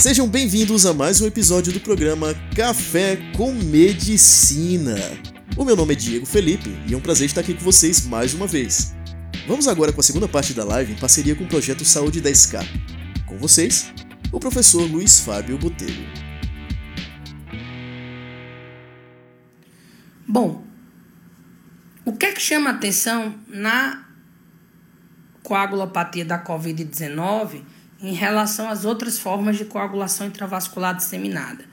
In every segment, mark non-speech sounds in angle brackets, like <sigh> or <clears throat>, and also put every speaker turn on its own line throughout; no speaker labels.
Sejam bem-vindos a mais um episódio do programa Café com Medicina. O meu nome é Diego Felipe e é um prazer estar aqui com vocês mais uma vez. Vamos agora com a segunda parte da live em parceria com o projeto Saúde 10K. Com vocês, o professor Luiz Fábio Botelho.
Bom, o que é que chama atenção na coagulopatia da Covid-19 em relação às outras formas de coagulação intravascular disseminada?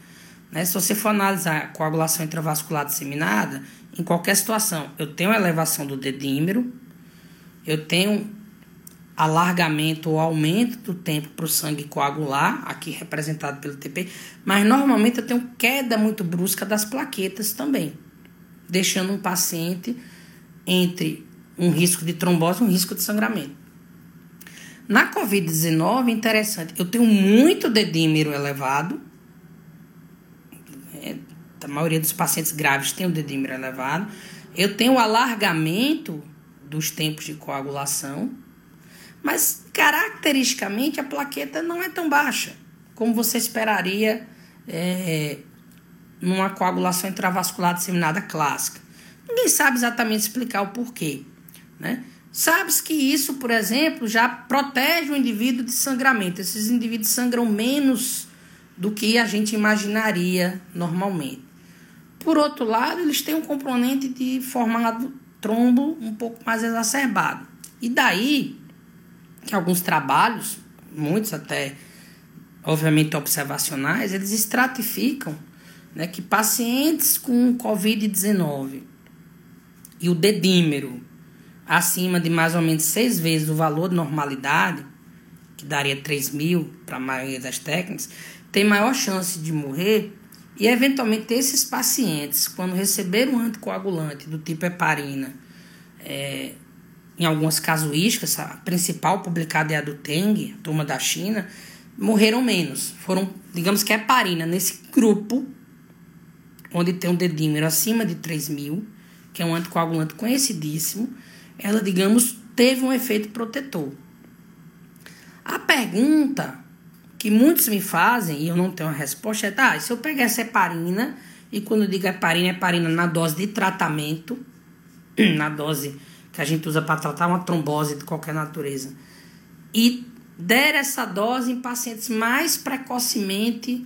Né? Se você for analisar a coagulação intravascular disseminada, em qualquer situação, eu tenho elevação do dedímero, eu tenho alargamento ou aumento do tempo para o sangue coagular, aqui representado pelo TP, mas normalmente eu tenho queda muito brusca das plaquetas também, deixando um paciente entre um risco de trombose e um risco de sangramento. Na Covid-19, interessante, eu tenho muito dedímero elevado, é, a maioria dos pacientes graves tem o dedímero elevado, eu tenho alargamento dos tempos de coagulação, mas caracteristicamente a plaqueta não é tão baixa como você esperaria é, numa coagulação intravascular disseminada clássica. Ninguém sabe exatamente explicar o porquê. Né? Sabe-se que isso, por exemplo, já protege o indivíduo de sangramento. Esses indivíduos sangram menos do que a gente imaginaria normalmente. Por outro lado, eles têm um componente de formado trombo um pouco mais exacerbado. E daí que alguns trabalhos, muitos até obviamente observacionais, eles estratificam né, que pacientes com Covid-19 e o dedímero acima de mais ou menos seis vezes o valor de normalidade, que daria 3 mil para a maioria das técnicas, tem maior chance de morrer e, eventualmente, esses pacientes, quando receberam um anticoagulante do tipo heparina, é, em algumas casuísticas, a principal publicada é a do Teng, turma da China, morreram menos. Foram, digamos que heparina, nesse grupo, onde tem um dedímero acima de 3 mil, que é um anticoagulante conhecidíssimo, ela, digamos, teve um efeito protetor. A pergunta que muitos me fazem, e eu não tenho a resposta, é: tá, se eu pegar essa heparina, e quando eu digo heparina, heparina na dose de tratamento, <clears throat> na dose que a gente usa para tratar uma trombose de qualquer natureza, e der essa dose em pacientes mais precocemente,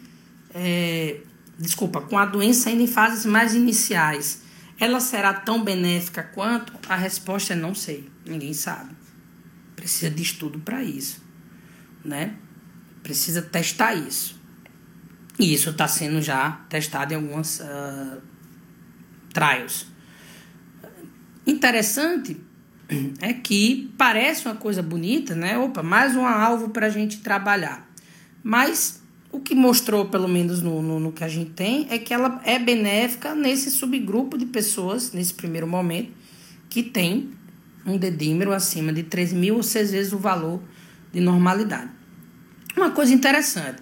é, desculpa, com a doença ainda em fases mais iniciais, ela será tão benéfica quanto? A resposta é não sei, ninguém sabe. Precisa de estudo para isso, né? Precisa testar isso. E isso está sendo já testado em algumas uh, trials. Interessante é que parece uma coisa bonita, né? Opa, mais um alvo para a gente trabalhar. Mas o que mostrou, pelo menos no, no, no, que a gente tem, é que ela é benéfica nesse subgrupo de pessoas, nesse primeiro momento, que tem um dedímero acima de 3 mil ou 6 vezes o valor de normalidade. Uma coisa interessante: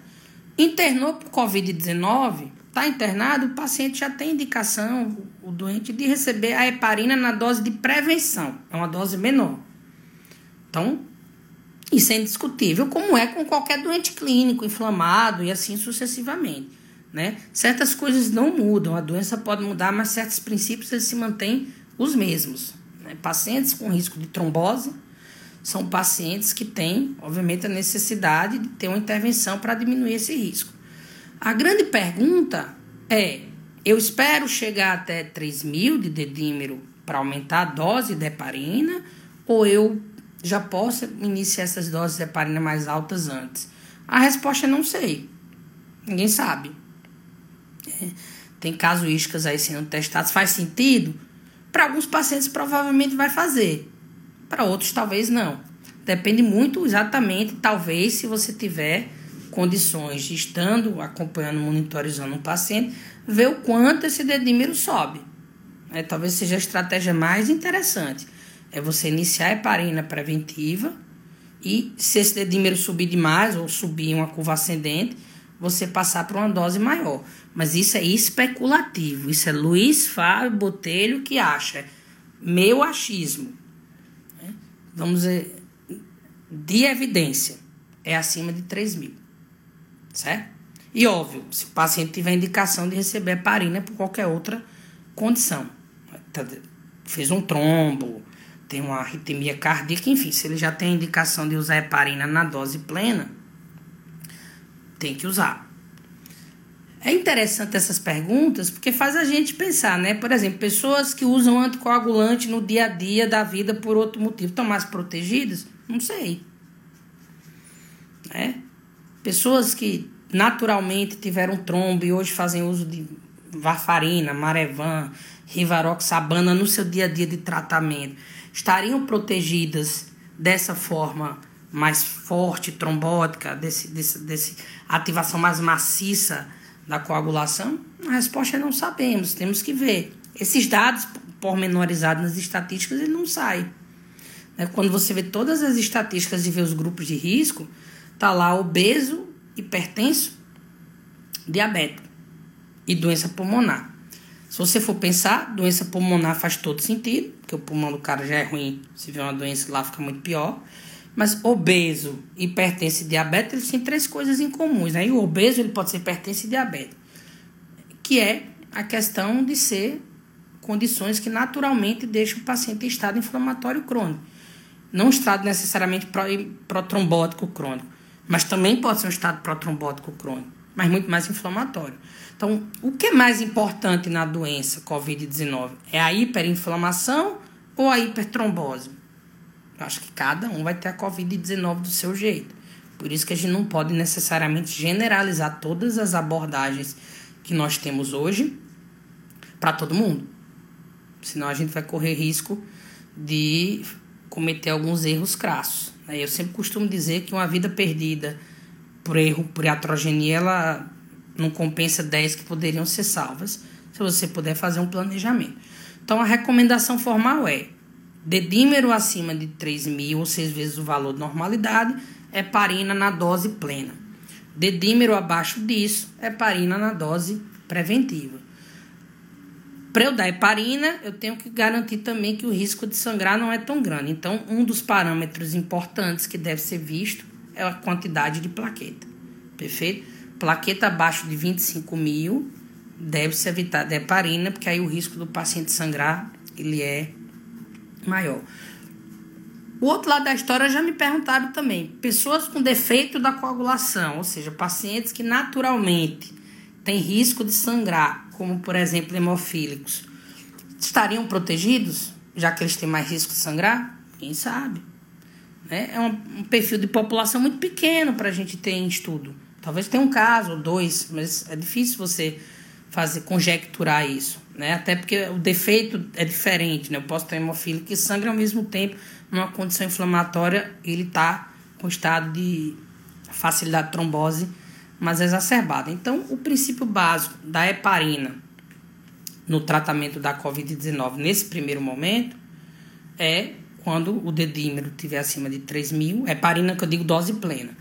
internou por Covid-19, está internado, o paciente já tem indicação, o doente, de receber a heparina na dose de prevenção, é uma dose menor. Então, isso é indiscutível, como é com qualquer doente clínico, inflamado e assim sucessivamente. Né? Certas coisas não mudam, a doença pode mudar, mas certos princípios eles se mantêm os mesmos. Né? Pacientes com risco de trombose são pacientes que têm, obviamente, a necessidade de ter uma intervenção para diminuir esse risco. A grande pergunta é: eu espero chegar até 3 mil de dedímero para aumentar a dose de heparina ou eu já possa iniciar essas doses heparina mais altas antes? A resposta é não sei. Ninguém sabe. É, tem casuísticas aí sendo testadas. Faz sentido? Para alguns pacientes provavelmente vai fazer. Para outros talvez não. Depende muito exatamente, talvez, se você tiver condições de estando acompanhando, monitorizando um paciente, ver o quanto esse dedímero sobe. É, talvez seja a estratégia mais interessante é você iniciar a heparina preventiva e se esse dedímero subir demais ou subir uma curva ascendente, você passar para uma dose maior. Mas isso é especulativo. Isso é Luiz Fábio Botelho que acha. Meu achismo. Né? Vamos dizer, de evidência, é acima de 3 mil. certo? E óbvio, se o paciente tiver indicação de receber heparina por qualquer outra condição, tá, fez um trombo, tem uma arritmia cardíaca, enfim, se ele já tem indicação de usar heparina na dose plena, tem que usar. É interessante essas perguntas porque faz a gente pensar, né? Por exemplo, pessoas que usam anticoagulante no dia a dia da vida por outro motivo estão mais protegidas? Não sei. É? Pessoas que naturalmente tiveram trombo e hoje fazem uso de varfarina, marevan, rivaroxabana no seu dia a dia de tratamento, estariam protegidas dessa forma mais forte, trombótica, desse, desse, desse ativação mais maciça da coagulação? A resposta é não sabemos, temos que ver. Esses dados pormenorizados nas estatísticas, ele não sai. Né? Quando você vê todas as estatísticas e vê os grupos de risco, tá lá obeso, hipertenso, diabético e doença pulmonar. Se você for pensar, doença pulmonar faz todo sentido, porque o pulmão do cara já é ruim, se vê uma doença lá fica muito pior. Mas obeso, hipertenso e diabetes, eles têm três coisas em comuns. Né? E o obeso ele pode ser hipertenso e diabetes, que é a questão de ser condições que naturalmente deixam o paciente em estado inflamatório crônico. Não estado necessariamente protrombótico crônico, mas também pode ser um estado protrombótico crônico, mas muito mais inflamatório. Então, o que é mais importante na doença COVID-19? É a hiperinflamação ou a hipertrombose? Eu acho que cada um vai ter a Covid-19 do seu jeito. Por isso que a gente não pode necessariamente generalizar todas as abordagens que nós temos hoje para todo mundo. Senão a gente vai correr risco de cometer alguns erros crassos. Né? Eu sempre costumo dizer que uma vida perdida por erro, por iatrogenia, ela não compensa 10 que poderiam ser salvas, se você puder fazer um planejamento. Então a recomendação formal é Dedímero acima de 3 mil ou 6 vezes o valor de normalidade, heparina na dose plena. Dedímero abaixo disso, heparina na dose preventiva. Para eu dar heparina, eu tenho que garantir também que o risco de sangrar não é tão grande. Então, um dos parâmetros importantes que deve ser visto é a quantidade de plaqueta. Perfeito? Plaqueta abaixo de 25 mil deve-se evitar de heparina, porque aí o risco do paciente sangrar ele é maior. O outro lado da história já me perguntaram também. Pessoas com defeito da coagulação, ou seja, pacientes que naturalmente têm risco de sangrar, como por exemplo hemofílicos, estariam protegidos, já que eles têm mais risco de sangrar? Quem sabe? Né? É um, um perfil de população muito pequeno para a gente ter em estudo. Talvez tenha um caso ou dois, mas é difícil você fazer conjecturar isso né? Até porque o defeito é diferente, né? Eu posso ter hemofílico que sangra ao mesmo tempo, numa condição inflamatória, ele está com estado de facilidade de trombose mais exacerbada. Então, o princípio básico da heparina no tratamento da COVID-19 nesse primeiro momento é quando o dedímero estiver acima de 3 mil, heparina que eu digo dose plena.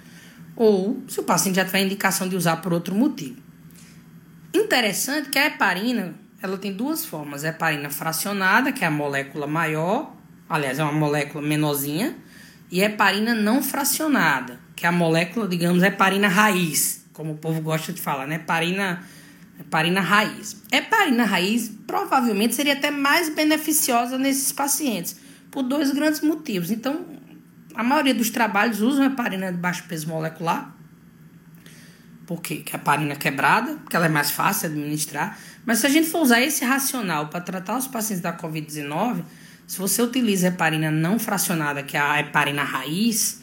Ou se o paciente já tiver indicação de usar por outro motivo. Interessante que a heparina ela tem duas formas. É heparina fracionada, que é a molécula maior, aliás, é uma molécula menorzinha, e heparina não fracionada, que é a molécula, digamos, heparina raiz, como o povo gosta de falar, né? Heparina, heparina raiz. Heparina raiz provavelmente seria até mais beneficiosa nesses pacientes, por dois grandes motivos. Então, a maioria dos trabalhos usam heparina de baixo peso molecular, porque que a heparina é quebrada, porque ela é mais fácil de administrar, mas se a gente for usar esse racional para tratar os pacientes da Covid-19, se você utiliza heparina não fracionada, que é a heparina raiz,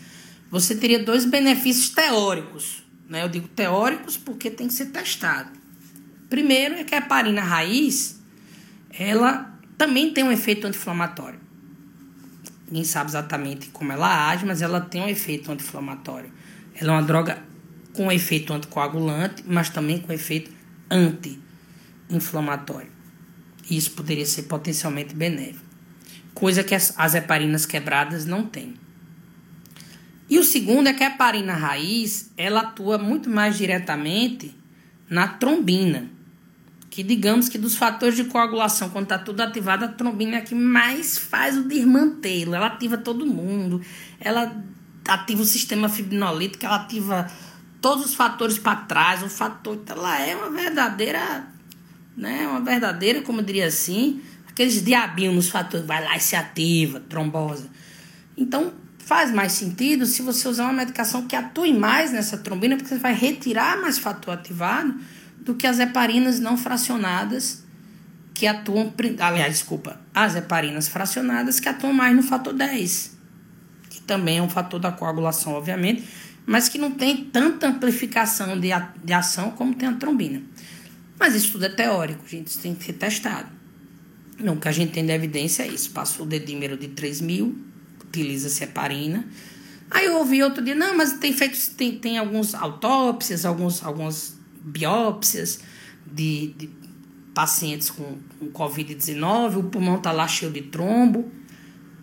você teria dois benefícios teóricos. Né? Eu digo teóricos porque tem que ser testado. Primeiro é que a heparina raiz, ela também tem um efeito anti-inflamatório. Ninguém sabe exatamente como ela age, mas ela tem um efeito anti-inflamatório. Ela é uma droga com efeito anticoagulante, mas também com efeito anti inflamatório. Isso poderia ser potencialmente benéfico, coisa que as, as heparinas quebradas não têm. E o segundo é que a heparina raiz ela atua muito mais diretamente na trombina, que digamos que dos fatores de coagulação, quando está tudo ativado, a trombina é a que mais faz o desmantelo. Ela ativa todo mundo, ela ativa o sistema fibrinolítico, ela ativa todos os fatores para trás, o fator, ela é uma verdadeira, né, uma verdadeira, como eu diria assim, aqueles diabinhos nos fatores, vai lá e se ativa, trombose. Então, faz mais sentido se você usar uma medicação que atue mais nessa trombina, porque você vai retirar mais fator ativado do que as heparinas não fracionadas que atuam, aliás, desculpa, as heparinas fracionadas que atuam mais no fator 10, que também é um fator da coagulação, obviamente, mas que não tem tanta amplificação de, a, de ação como tem a trombina. Mas isso tudo é teórico, gente, isso tem que ser testado. Não, o que a gente tem de evidência é isso. Passou o dedímero de 3 mil, utiliza-se heparina. Aí eu ouvi outro dia, não, mas tem feito, tem, tem algumas autópsias, alguns, algumas biópsias de, de pacientes com, com Covid-19, o pulmão está lá cheio de trombo.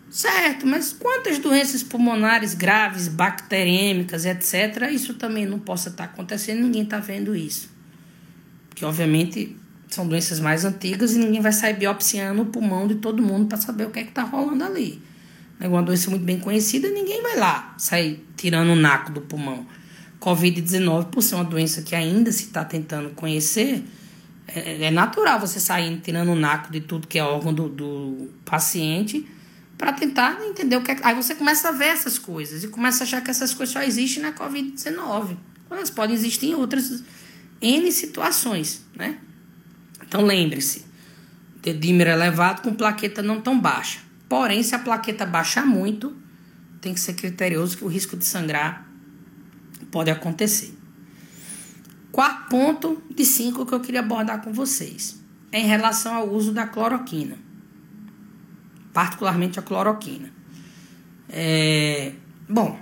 Certo, mas quantas doenças pulmonares graves, bacterêmicas, etc., isso também não possa estar tá acontecendo, ninguém está vendo isso. Porque, obviamente, são doenças mais antigas e ninguém vai sair biopsiando o pulmão de todo mundo para saber o que é que está rolando ali. É uma doença muito bem conhecida, ninguém vai lá sair tirando o naco do pulmão. Covid-19, por ser uma doença que ainda se está tentando conhecer, é, é, natural você sair tirando o naco de tudo que é órgão do, do paciente para tentar entender o que é. Aí você começa a ver essas coisas e começa a achar que essas coisas só existem na Covid-19. Elas podem existir em outras N situações, né? Então lembre-se, dedímero elevado com plaqueta não tão baixa. Porém, se a plaqueta baixar muito, tem que ser criterioso que o risco de sangrar pode acontecer. Quarto ponto de cinco que eu queria abordar com vocês é em relação ao uso da cloroquina, particularmente a cloroquina. É, bom,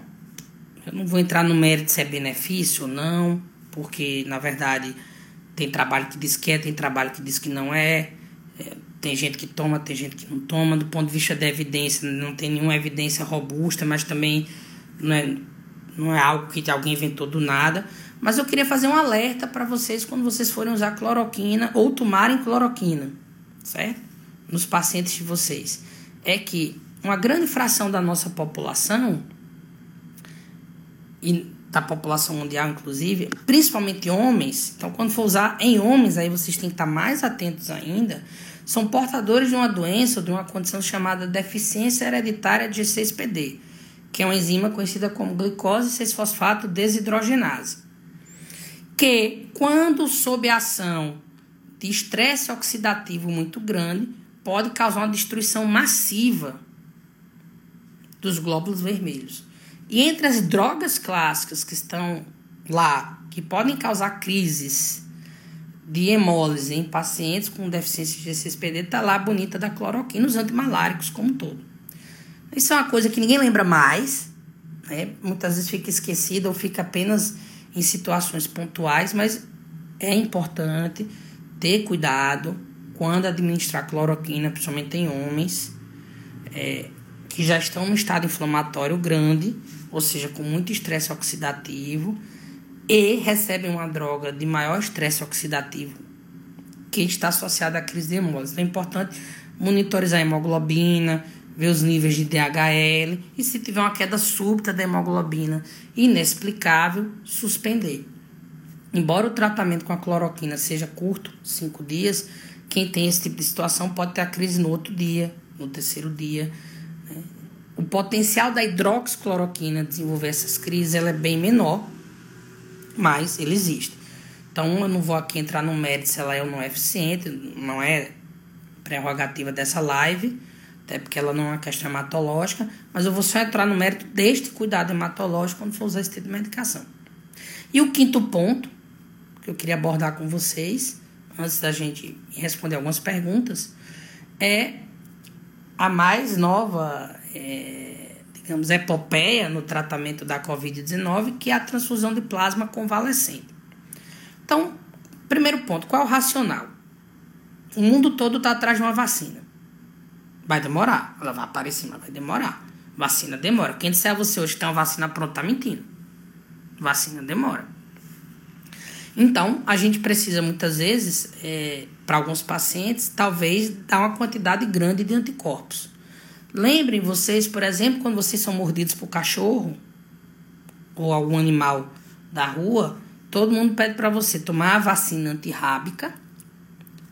eu não vou entrar no mérito se é benefício ou não, porque na verdade tem trabalho que diz que é, tem trabalho que diz que não é, é tem gente que toma, tem gente que não toma. Do ponto de vista da evidência, não tem nenhuma evidência robusta, mas também não é, não é algo que alguém inventou do nada. Mas eu queria fazer um alerta para vocês quando vocês forem usar cloroquina ou tomarem cloroquina, certo? Nos pacientes de vocês. É que uma grande fração da nossa população, e da população mundial inclusive, principalmente homens, então quando for usar em homens, aí vocês têm que estar mais atentos ainda, são portadores de uma doença ou de uma condição chamada deficiência hereditária de G6PD, que é uma enzima conhecida como glicose 6-fosfato desidrogenase que, quando sob ação de estresse oxidativo muito grande, pode causar uma destruição massiva dos glóbulos vermelhos. E entre as drogas clássicas que estão lá, que podem causar crises de hemólise em pacientes com deficiência de GCSPD, está lá a bonita da cloroquina, os antimaláricos como um todo. Isso é uma coisa que ninguém lembra mais, né? muitas vezes fica esquecida ou fica apenas em situações pontuais, mas é importante ter cuidado quando administrar cloroquina, principalmente em homens é, que já estão no estado inflamatório grande, ou seja, com muito estresse oxidativo, e recebem uma droga de maior estresse oxidativo que está associada à crise de hemólise. Então é importante monitorizar a hemoglobina, ver os níveis de DHL e se tiver uma queda súbita da hemoglobina inexplicável, suspender. Embora o tratamento com a cloroquina seja curto, cinco dias, quem tem esse tipo de situação pode ter a crise no outro dia, no terceiro dia. Né? O potencial da hidroxicloroquina desenvolver essas crises ela é bem menor, mas ele existe. Então, eu não vou aqui entrar no mérito se ela é ou não é eficiente, não é prerrogativa dessa live até porque ela não é uma questão hematológica, mas eu vou só entrar no mérito deste cuidado hematológico quando for usar esse tipo de medicação. E o quinto ponto que eu queria abordar com vocês, antes da gente responder algumas perguntas, é a mais nova, é, digamos, epopeia no tratamento da Covid-19, que é a transfusão de plasma convalescente. Então, primeiro ponto, qual é o racional? O mundo todo está atrás de uma vacina. Vai demorar. Ela vai aparecer, mas vai demorar. Vacina demora. Quem disser a você hoje que tem uma vacina pronta, tá mentindo. Vacina demora. Então, a gente precisa muitas vezes, é, para alguns pacientes, talvez dar uma quantidade grande de anticorpos. Lembrem vocês, por exemplo, quando vocês são mordidos por cachorro ou algum animal da rua, todo mundo pede para você tomar a vacina antirrábica,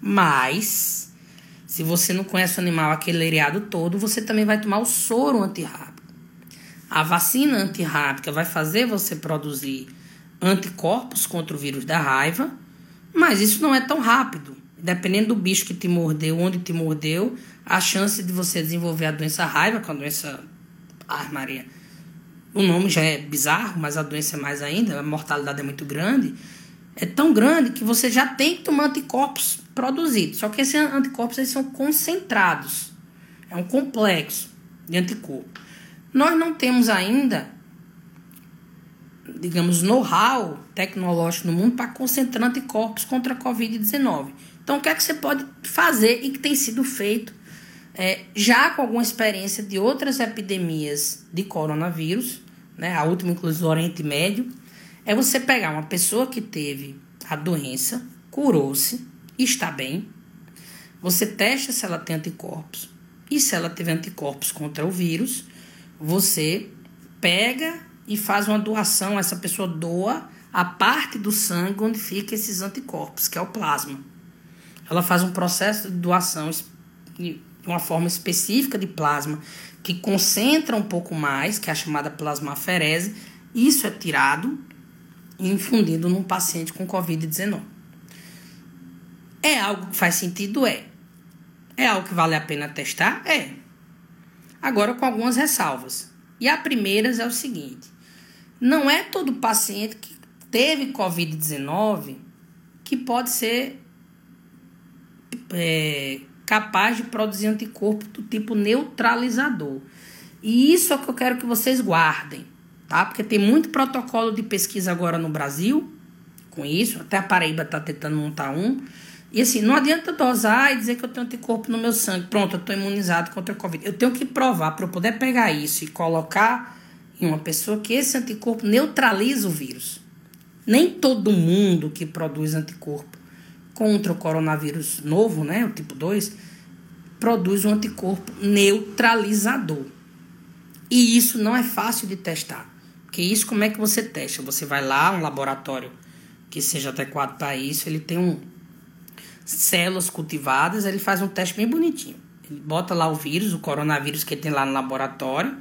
mas se você não conhece o animal aquele areado todo, você também vai tomar o soro antirrábico. A vacina antirrábica vai fazer você produzir anticorpos contra o vírus da raiva, mas isso não é tão rápido. Dependendo do bicho que te mordeu, onde te mordeu, a chance de você desenvolver a doença raiva, com a doença. Ai, Maria. O nome já é bizarro, mas a doença é mais ainda, a mortalidade é muito grande. É tão grande que você já tem que tomar anticorpos produzidos. Só que esses anticorpos eles são concentrados. É um complexo de anticorpo. Nós não temos ainda, digamos, know-how tecnológico no mundo para concentrar anticorpos contra a Covid-19. Então, o que é que você pode fazer e que tem sido feito é, já com alguma experiência de outras epidemias de coronavírus, né, a última, inclusive, do Oriente Médio, é você pegar uma pessoa que teve a doença, curou-se, está bem, você testa se ela tem anticorpos, e se ela teve anticorpos contra o vírus, você pega e faz uma doação, essa pessoa doa a parte do sangue onde fica esses anticorpos, que é o plasma ela faz um processo de doação de uma forma específica de plasma que concentra um pouco mais, que é a chamada plasmaferese. Isso é tirado e infundido num paciente com Covid-19. É algo que faz sentido? É. É algo que vale a pena testar? É. Agora com algumas ressalvas. E a primeira é o seguinte: não é todo paciente que teve Covid-19 que pode ser é, capaz de produzir anticorpo do tipo neutralizador. E isso é o que eu quero que vocês guardem, tá? Porque tem muito protocolo de pesquisa agora no Brasil com isso, até a Paraíba está tentando montar um. E assim, não adianta dosar e dizer que eu tenho anticorpo no meu sangue. Pronto, eu estou imunizado contra a Covid. Eu tenho que provar para eu poder pegar isso e colocar em uma pessoa que esse anticorpo neutraliza o vírus. Nem todo mundo que produz anticorpo contra o coronavírus novo, né, o tipo 2, produz um anticorpo neutralizador. E isso não é fácil de testar. Porque isso como é que você testa? Você vai lá, um laboratório que seja adequado para isso, ele tem um células cultivadas, ele faz um teste bem bonitinho. Ele bota lá o vírus, o coronavírus que ele tem lá no laboratório,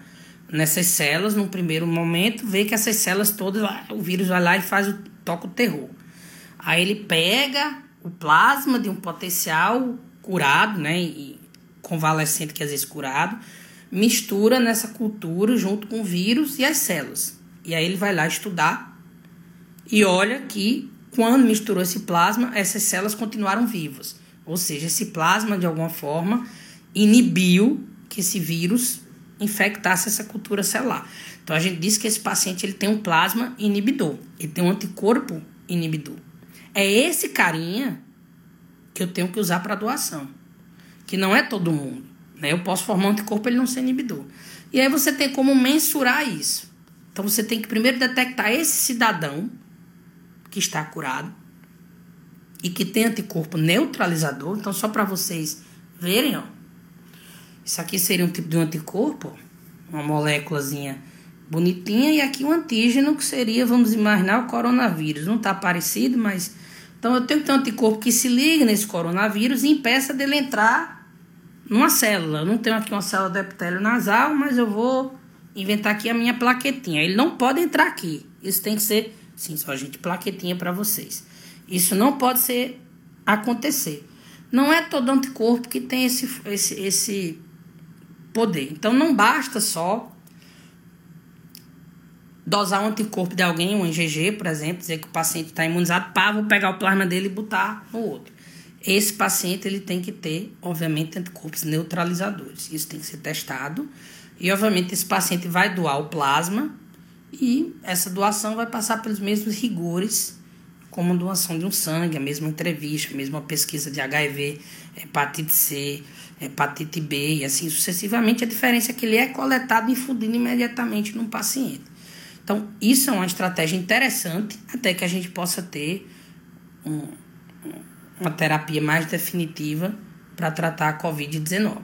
nessas células, no primeiro momento, vê que essas células todas, o vírus vai lá e faz o toca o terror. Aí ele pega o plasma de um potencial curado, né, e convalescente que às vezes curado, mistura nessa cultura junto com o vírus e as células. E aí ele vai lá estudar e olha que quando misturou esse plasma, essas células continuaram vivas. Ou seja, esse plasma de alguma forma inibiu que esse vírus infectasse essa cultura celular. Então a gente diz que esse paciente ele tem um plasma inibidor, ele tem um anticorpo inibidor. É esse carinha que eu tenho que usar para doação. Que não é todo mundo. Né? Eu posso formar um anticorpo ele não ser inibidor. E aí você tem como mensurar isso. Então você tem que primeiro detectar esse cidadão que está curado e que tem anticorpo neutralizador. Então, só para vocês verem, ó. Isso aqui seria um tipo de um anticorpo, uma moléculazinha bonitinha, e aqui um antígeno que seria, vamos imaginar, o coronavírus. Não está parecido, mas então eu tenho que ter um anticorpo que se ligue nesse coronavírus e impeça dele entrar numa célula. Eu não tenho aqui uma célula do epitélio nasal, mas eu vou inventar aqui a minha plaquetinha. Ele não pode entrar aqui. Isso tem que ser, sim, só gente plaquetinha para vocês. Isso não pode ser acontecer. Não é todo anticorpo que tem esse, esse, esse poder. Então não basta só dosar um anticorpo de alguém, um IgG, por exemplo, dizer que o paciente está imunizado, pá, vou pegar o plasma dele e botar no outro. Esse paciente ele tem que ter, obviamente, anticorpos neutralizadores. Isso tem que ser testado. E, obviamente, esse paciente vai doar o plasma e essa doação vai passar pelos mesmos rigores como a doação de um sangue, a mesma entrevista, a mesma pesquisa de HIV, hepatite C, hepatite B e assim sucessivamente. A diferença é que ele é coletado e infundido imediatamente no paciente. Então, isso é uma estratégia interessante até que a gente possa ter um, uma terapia mais definitiva para tratar a Covid-19.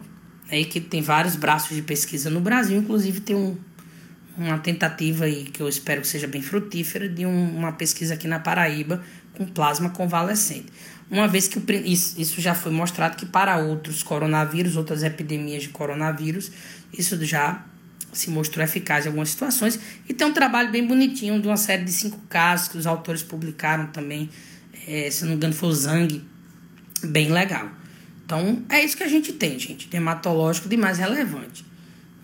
É que tem vários braços de pesquisa no Brasil, inclusive tem um, uma tentativa aí que eu espero que seja bem frutífera de um, uma pesquisa aqui na Paraíba com plasma convalescente. Uma vez que o, isso, já foi mostrado que para outros coronavírus, outras epidemias de coronavírus, isso já se mostrou eficaz em algumas situações. E tem um trabalho bem bonitinho de uma série de cinco casos que os autores publicaram também, é, se não me engano foi o Zang, bem legal. Então é isso que a gente tem, gente, dermatológico de mais relevante.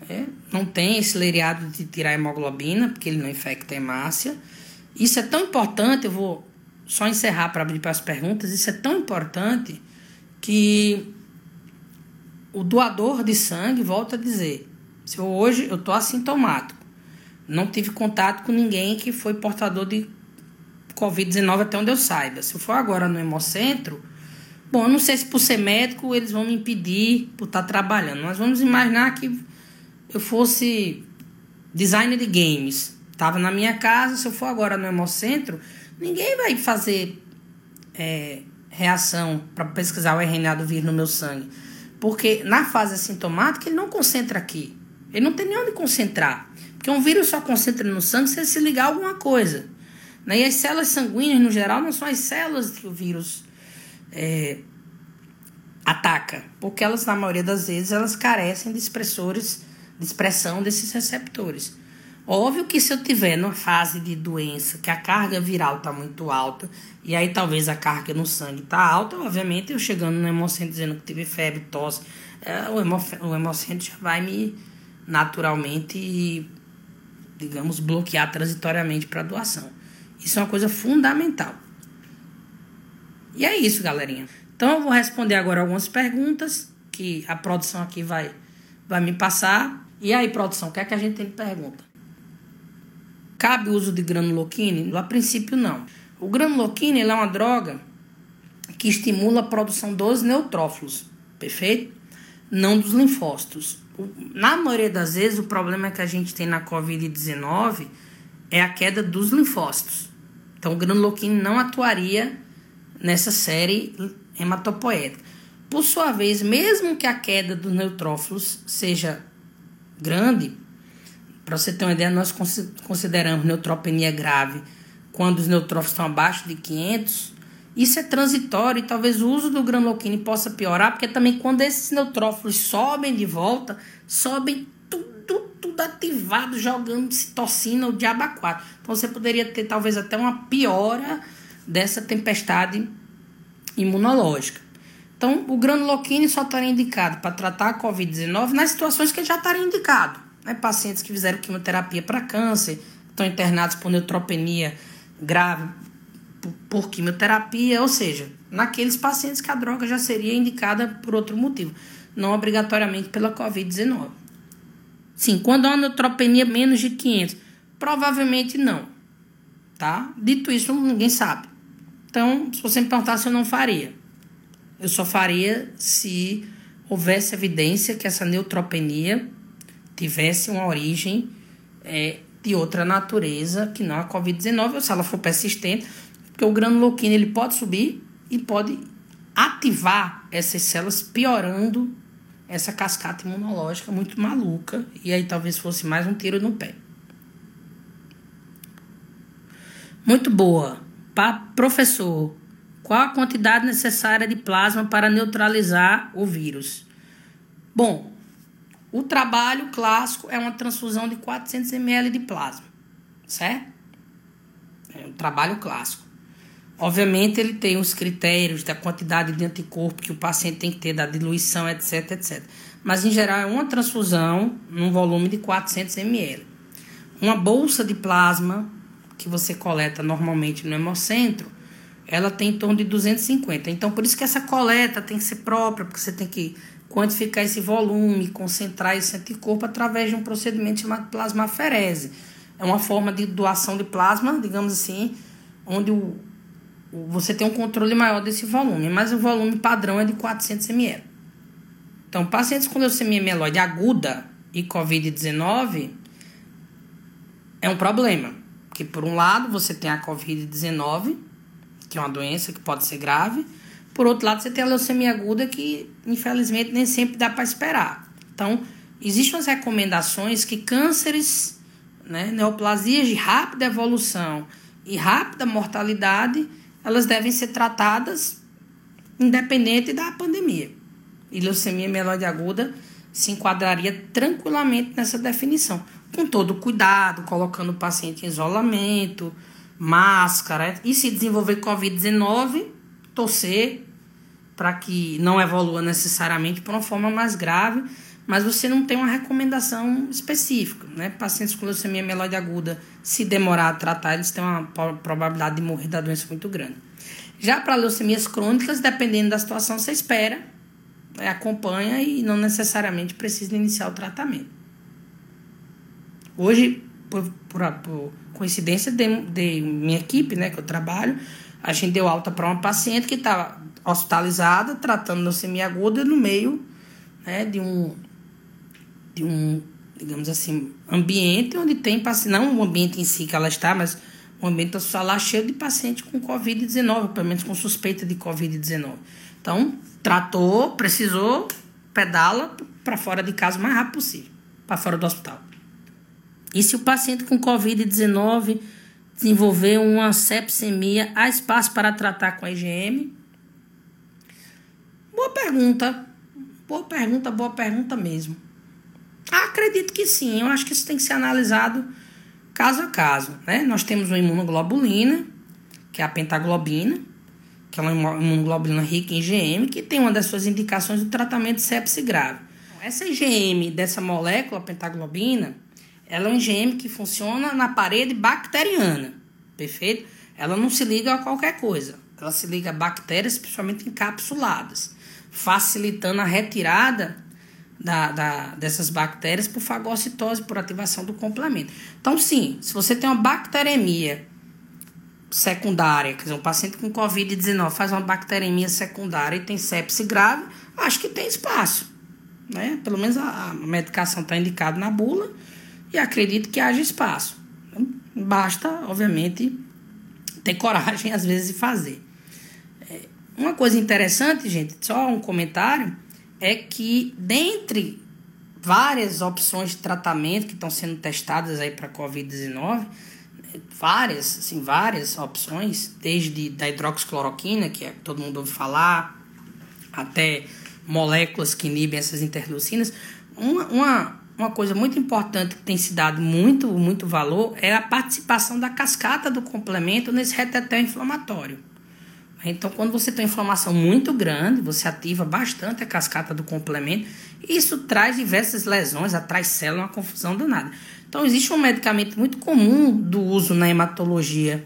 É, não tem esse leriado de tirar hemoglobina, porque ele não infecta a hemácia. Isso é tão importante, eu vou só encerrar para abrir para as perguntas, isso é tão importante que o doador de sangue volta a dizer: se eu, hoje eu estou assintomático, não tive contato com ninguém que foi portador de Covid-19 até onde eu saiba. Se eu for agora no hemocentro, bom, eu não sei se por ser médico eles vão me impedir por estar trabalhando, mas vamos imaginar que eu fosse designer de games, estava na minha casa, se eu for agora no hemocentro Ninguém vai fazer é, reação para pesquisar o RNA do vírus no meu sangue. Porque na fase assintomática ele não concentra aqui. Ele não tem nem onde concentrar. Porque um vírus só concentra no sangue se ele se ligar a alguma coisa. Né? E as células sanguíneas, no geral, não são as células que o vírus é, ataca. Porque elas, na maioria das vezes, elas carecem de expressores, de expressão desses receptores. Óbvio que se eu tiver numa fase de doença que a carga viral está muito alta, e aí talvez a carga no sangue está alta, obviamente eu chegando no hemocentro dizendo que tive febre, tosse, é, o, o hemocentro já vai me naturalmente, digamos, bloquear transitoriamente para doação. Isso é uma coisa fundamental. E é isso, galerinha. Então eu vou responder agora algumas perguntas que a produção aqui vai, vai me passar. E aí, produção, o que é que a gente tem de pergunta? Cabe o uso de granuloquine? A princípio, não. O granuloquine é uma droga que estimula a produção dos neutrófilos, perfeito? Não dos linfócitos. Na maioria das vezes, o problema que a gente tem na Covid-19 é a queda dos linfócitos. Então, o granuloquine não atuaria nessa série hematopoética. Por sua vez, mesmo que a queda dos neutrófilos seja grande, para você ter uma ideia, nós consideramos neutropenia grave quando os neutrófilos estão abaixo de 500. Isso é transitório e talvez o uso do granuloquine possa piorar, porque também quando esses neutrófilos sobem de volta, sobem tudo, tudo ativado, jogando citocina ou diaba 4. Então você poderia ter talvez até uma piora dessa tempestade imunológica. Então, o granuloquine só estaria indicado para tratar a COVID-19 nas situações que ele já estaria indicado né, pacientes que fizeram quimioterapia para câncer, estão internados por neutropenia grave por, por quimioterapia, ou seja, naqueles pacientes que a droga já seria indicada por outro motivo, não obrigatoriamente pela Covid-19. Sim, quando há neutropenia menos de 500, provavelmente não, tá? Dito isso, ninguém sabe. Então, se você me perguntasse, eu não faria. Eu só faria se houvesse evidência que essa neutropenia tivesse uma origem é, de outra natureza que não a Covid-19, ou se ela for persistente, porque o granuloquina ele pode subir e pode ativar essas células, piorando essa cascata imunológica muito maluca, e aí talvez fosse mais um tiro no pé. Muito boa. Pa professor, qual a quantidade necessária de plasma para neutralizar o vírus? Bom, o trabalho clássico é uma transfusão de 400 ml de plasma, certo? É o trabalho clássico. Obviamente, ele tem os critérios da quantidade de anticorpo que o paciente tem que ter, da diluição, etc, etc. Mas, em geral, é uma transfusão num volume de 400 ml. Uma bolsa de plasma que você coleta normalmente no hemocentro, ela tem em torno de 250. Então, por isso que essa coleta tem que ser própria, porque você tem que quantificar esse volume, concentrar esse anticorpo através de um procedimento chamado plasmaferese. É uma forma de doação de plasma, digamos assim, onde o, o, você tem um controle maior desse volume, mas o volume padrão é de 400 ml. Então, pacientes com leucemia mieloide aguda e COVID-19 é um problema, porque por um lado você tem a COVID-19, que é uma doença que pode ser grave, por outro lado, você tem a leucemia aguda que, infelizmente, nem sempre dá para esperar. Então, existem as recomendações que cânceres né, neoplasias de rápida evolução e rápida mortalidade, elas devem ser tratadas independente da pandemia. E leucemia mieloide aguda se enquadraria tranquilamente nessa definição, com todo cuidado, colocando o paciente em isolamento, máscara, e se desenvolver Covid-19, torcer para que não evolua necessariamente para uma forma mais grave, mas você não tem uma recomendação específica, né? Pacientes com leucemia mieloide aguda, se demorar a tratar, eles têm uma probabilidade de morrer da doença muito grande. Já para leucemias crônicas, dependendo da situação, você espera, né? acompanha e não necessariamente precisa iniciar o tratamento. Hoje, por, por, por coincidência de, de, minha equipe, né, que eu trabalho, a gente deu alta para uma paciente que estava hospitalizada, tratando leucemia aguda no meio né, de um de um digamos assim ambiente onde tem não o ambiente em si que ela está, mas um ambiente hospitalar cheio de pacientes com covid-19, pelo menos com suspeita de covid-19. Então tratou, precisou pedala para fora de casa o mais rápido possível, para fora do hospital. E se o paciente com covid-19 desenvolver uma sepsemia, há espaço para tratar com a IgM? Boa pergunta. Boa pergunta, boa pergunta mesmo. Acredito que sim. Eu acho que isso tem que ser analisado caso a caso. Né? Nós temos uma imunoglobulina, que é a pentaglobina, que é uma imunoglobulina rica em IgM, que tem uma das suas indicações do tratamento de sepse grave. Essa IgM dessa molécula, pentaglobina, ela é um IgM que funciona na parede bacteriana, perfeito? Ela não se liga a qualquer coisa. Ela se liga a bactérias, principalmente encapsuladas facilitando a retirada da, da, dessas bactérias por fagocitose, por ativação do complemento. Então, sim, se você tem uma bacteremia secundária, quer dizer, um paciente com Covid-19 faz uma bacteremia secundária e tem sepse grave, acho que tem espaço. Né? Pelo menos a, a medicação está indicada na bula e acredito que haja espaço. Basta, obviamente, ter coragem, às vezes, de fazer. Uma coisa interessante, gente, só um comentário, é que dentre várias opções de tratamento que estão sendo testadas aí para COVID-19, várias, assim, várias opções, desde da hidroxicloroquina, que é, todo mundo ouve falar, até moléculas que inibem essas interleucinas. Uma, uma, uma coisa muito importante que tem se dado muito, muito valor é a participação da cascata do complemento nesse retetel inflamatório. Então, quando você tem inflamação muito grande, você ativa bastante a cascata do complemento. Isso traz diversas lesões, atrai célula, uma confusão danada. Então, existe um medicamento muito comum do uso na hematologia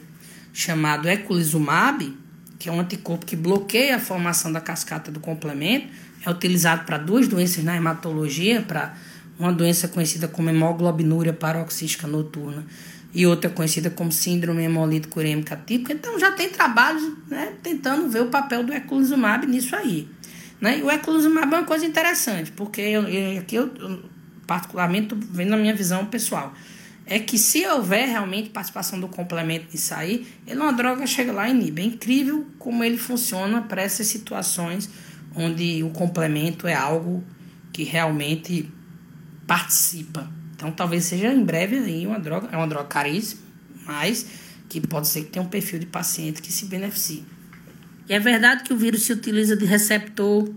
chamado eculizumab, que é um anticorpo que bloqueia a formação da cascata do complemento. É utilizado para duas doenças na hematologia, para uma doença conhecida como hemoglobinúria paroxística noturna e outra conhecida como síndrome hemolítico urêmica típica. Então já tem trabalhos né, tentando ver o papel do eculizumab nisso aí. Né? E o eculizumab é uma coisa interessante, porque eu, eu, aqui eu, eu particularmente vendo a minha visão pessoal. É que se houver realmente participação do complemento nisso aí, ele é uma droga chega lá e inibe. É incrível como ele funciona para essas situações onde o complemento é algo que realmente participa. Então talvez seja em breve aí uma droga, é uma droga caríssima, mas que pode ser que tenha um perfil de paciente que se beneficie. E é verdade que o vírus se utiliza de receptor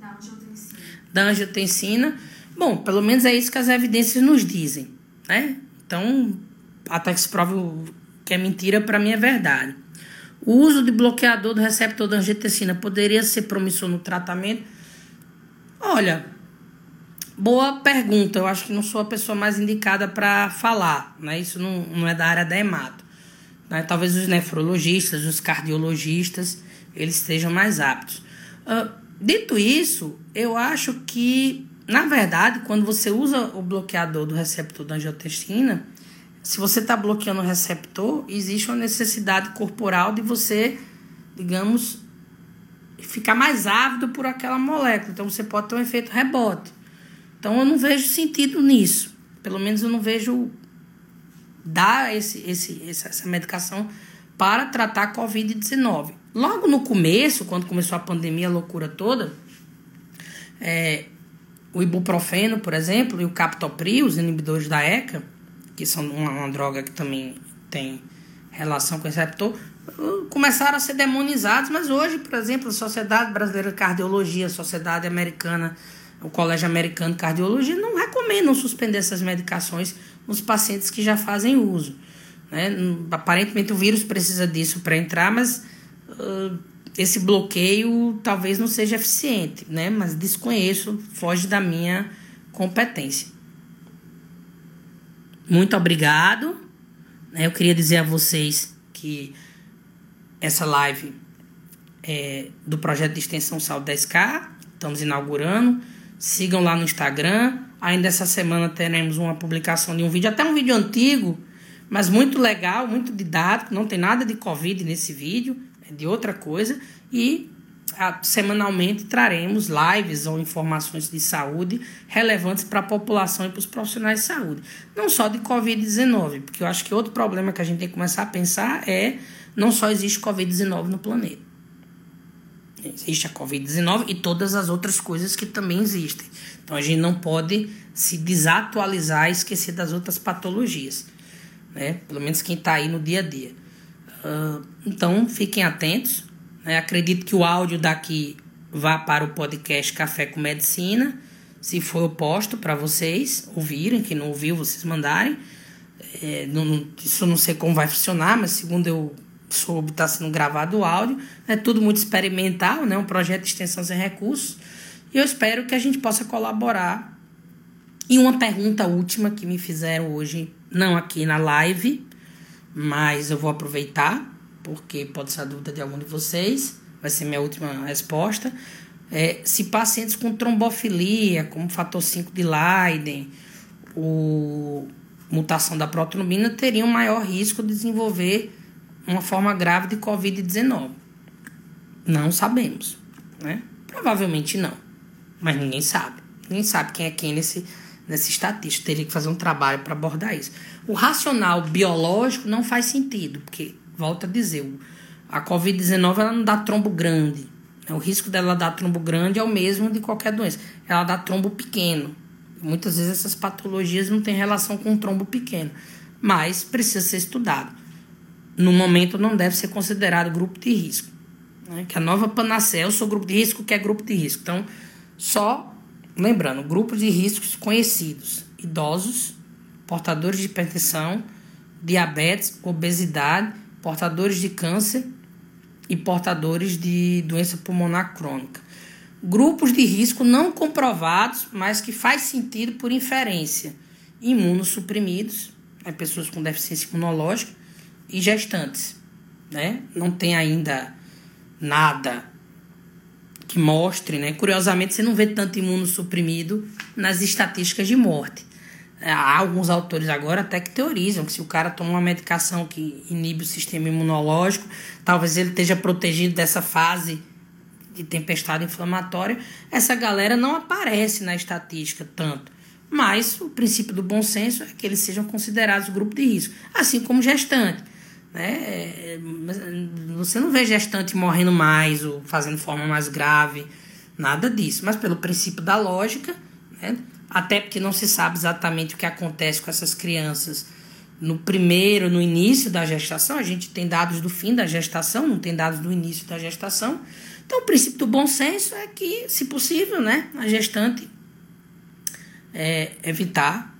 da angiotensina.
Da angiotensina. Bom, pelo menos é isso que as evidências nos dizem, né? Então, até que se prove que é mentira, para mim é verdade. O uso de bloqueador do receptor da angiotensina poderia ser promissor no tratamento? Olha, Boa pergunta. Eu acho que não sou a pessoa mais indicada para falar. Né? Isso não, não é da área da hemato. Né? Talvez os nefrologistas, os cardiologistas, eles estejam mais aptos. Uh, dito isso, eu acho que, na verdade, quando você usa o bloqueador do receptor da angiotensina, se você está bloqueando o receptor, existe uma necessidade corporal de você, digamos, ficar mais ávido por aquela molécula. Então, você pode ter um efeito rebote. Então eu não vejo sentido nisso. Pelo menos eu não vejo dar esse, esse, essa medicação para tratar a Covid-19. Logo no começo, quando começou a pandemia, a loucura toda, é, o ibuprofeno, por exemplo, e o captopril, os inibidores da ECA, que são uma, uma droga que também tem relação com esse receptor, começaram a ser demonizados, mas hoje, por exemplo, a Sociedade Brasileira de Cardiologia, a Sociedade Americana, o Colégio Americano de Cardiologia não recomendam suspender essas medicações nos pacientes que já fazem uso. Né? Aparentemente o vírus precisa disso para entrar, mas uh, esse bloqueio talvez não seja eficiente, né? mas desconheço, foge da minha competência. Muito obrigado. Né? Eu queria dizer a vocês que essa live é do projeto de extensão Saúde 10K, estamos inaugurando. Sigam lá no Instagram. Ainda essa semana teremos uma publicação de um vídeo, até um vídeo antigo, mas muito legal, muito didático. Não tem nada de Covid nesse vídeo, é de outra coisa. E a, semanalmente traremos lives ou informações de saúde relevantes para a população e para os profissionais de saúde. Não só de Covid-19, porque eu acho que outro problema que a gente tem que começar a pensar é não só existe Covid-19 no planeta. Existe a Covid-19 e todas as outras coisas que também existem. Então a gente não pode se desatualizar e esquecer das outras patologias. Né? Pelo menos quem está aí no dia a dia. Uh, então fiquem atentos. Né? Acredito que o áudio daqui vá para o podcast Café com Medicina. Se for oposto para vocês ouvirem, quem não ouviu, vocês mandarem. É, não, isso não sei como vai funcionar, mas segundo eu soube, está sendo gravado o áudio. É tudo muito experimental, né? um projeto de extensão sem recursos. E eu espero que a gente possa colaborar. E uma pergunta última que me fizeram hoje, não aqui na live, mas eu vou aproveitar, porque pode ser a dúvida de algum de vocês, vai ser minha última resposta. É, se pacientes com trombofilia, como fator 5 de Leiden, ou mutação da protrombina, teriam maior risco de desenvolver uma forma grave de Covid-19? Não sabemos, né? Provavelmente não, mas ninguém sabe. Ninguém sabe quem é quem nesse, nesse estatístico. Teria que fazer um trabalho para abordar isso. O racional biológico não faz sentido, porque, volto a dizer, a Covid-19 ela não dá trombo grande. Né? O risco dela dar trombo grande é o mesmo de qualquer doença. Ela dá trombo pequeno. Muitas vezes essas patologias não têm relação com um trombo pequeno, mas precisa ser estudado no momento não deve ser considerado grupo de risco. Né? Que a nova panacea, eu sou grupo de risco, que é grupo de risco. Então, só lembrando, grupos de riscos conhecidos: idosos, portadores de hipertensão, diabetes, obesidade, portadores de câncer e portadores de doença pulmonar crônica. Grupos de risco não comprovados, mas que faz sentido por inferência. Imunossuprimidos, né, pessoas com deficiência imunológica, e gestantes, né? Não tem ainda nada que mostre, né? Curiosamente, você não vê tanto imunossuprimido nas estatísticas de morte. Há alguns autores agora até que teorizam que se o cara toma uma medicação que inibe o sistema imunológico, talvez ele esteja protegido dessa fase de tempestade inflamatória. Essa galera não aparece na estatística tanto. Mas o princípio do bom senso é que eles sejam considerados grupo de risco, assim como gestante. Né? Você não vê gestante morrendo mais ou fazendo forma mais grave, nada disso. Mas pelo princípio da lógica, né? até porque não se sabe exatamente o que acontece com essas crianças no primeiro, no início da gestação. A gente tem dados do fim da gestação, não tem dados do início da gestação. Então, o princípio do bom senso é que, se possível, né, a gestante é, evitar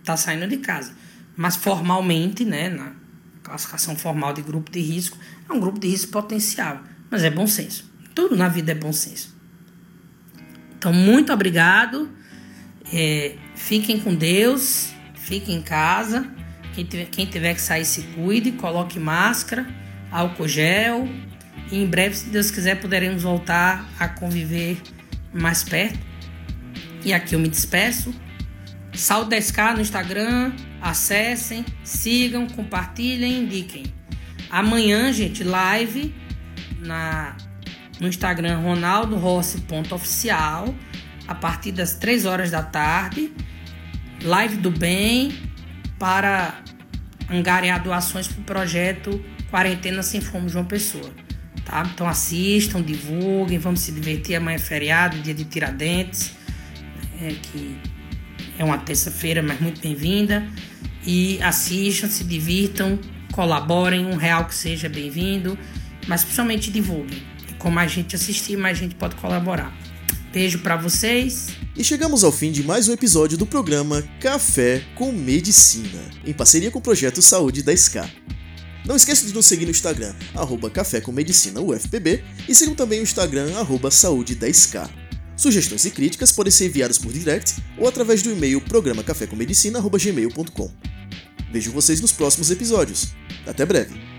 estar tá saindo de casa. Mas formalmente, né, na, classificação formal de grupo de risco, é um grupo de risco potencial, mas é bom senso. Tudo na vida é bom senso. Então, muito obrigado. É, fiquem com Deus, fiquem em casa. Quem tiver, quem tiver que sair, se cuide, coloque máscara, álcool gel. E em breve, se Deus quiser, poderemos voltar a conviver mais perto. E aqui eu me despeço. Saúde 10K no Instagram, acessem, sigam, compartilhem, indiquem. Amanhã, gente, live na, no Instagram ronaldorossi.oficial a partir das 3 horas da tarde. Live do bem para angariar doações para o projeto Quarentena Sem Fome João Pessoa. Tá? Então assistam, divulguem, vamos se divertir. Amanhã é feriado, dia de Tiradentes. É, que é uma terça-feira, mas muito bem-vinda. E assistam, se divirtam, colaborem, um real que seja bem-vindo, mas principalmente divulguem. Com mais gente assistir, mais gente pode colaborar. Beijo para vocês.
E chegamos ao fim de mais um episódio do programa Café com Medicina, em parceria com o projeto Saúde da SCA. Não esqueça de nos seguir no Instagram, arroba Café com Medicina UFPB, e sigam também o Instagram, arroba Saúde da SCA. Sugestões e críticas podem ser enviadas por direct ou através do e-mail programacafécommedicina.gmail.com. Vejo vocês nos próximos episódios. Até breve!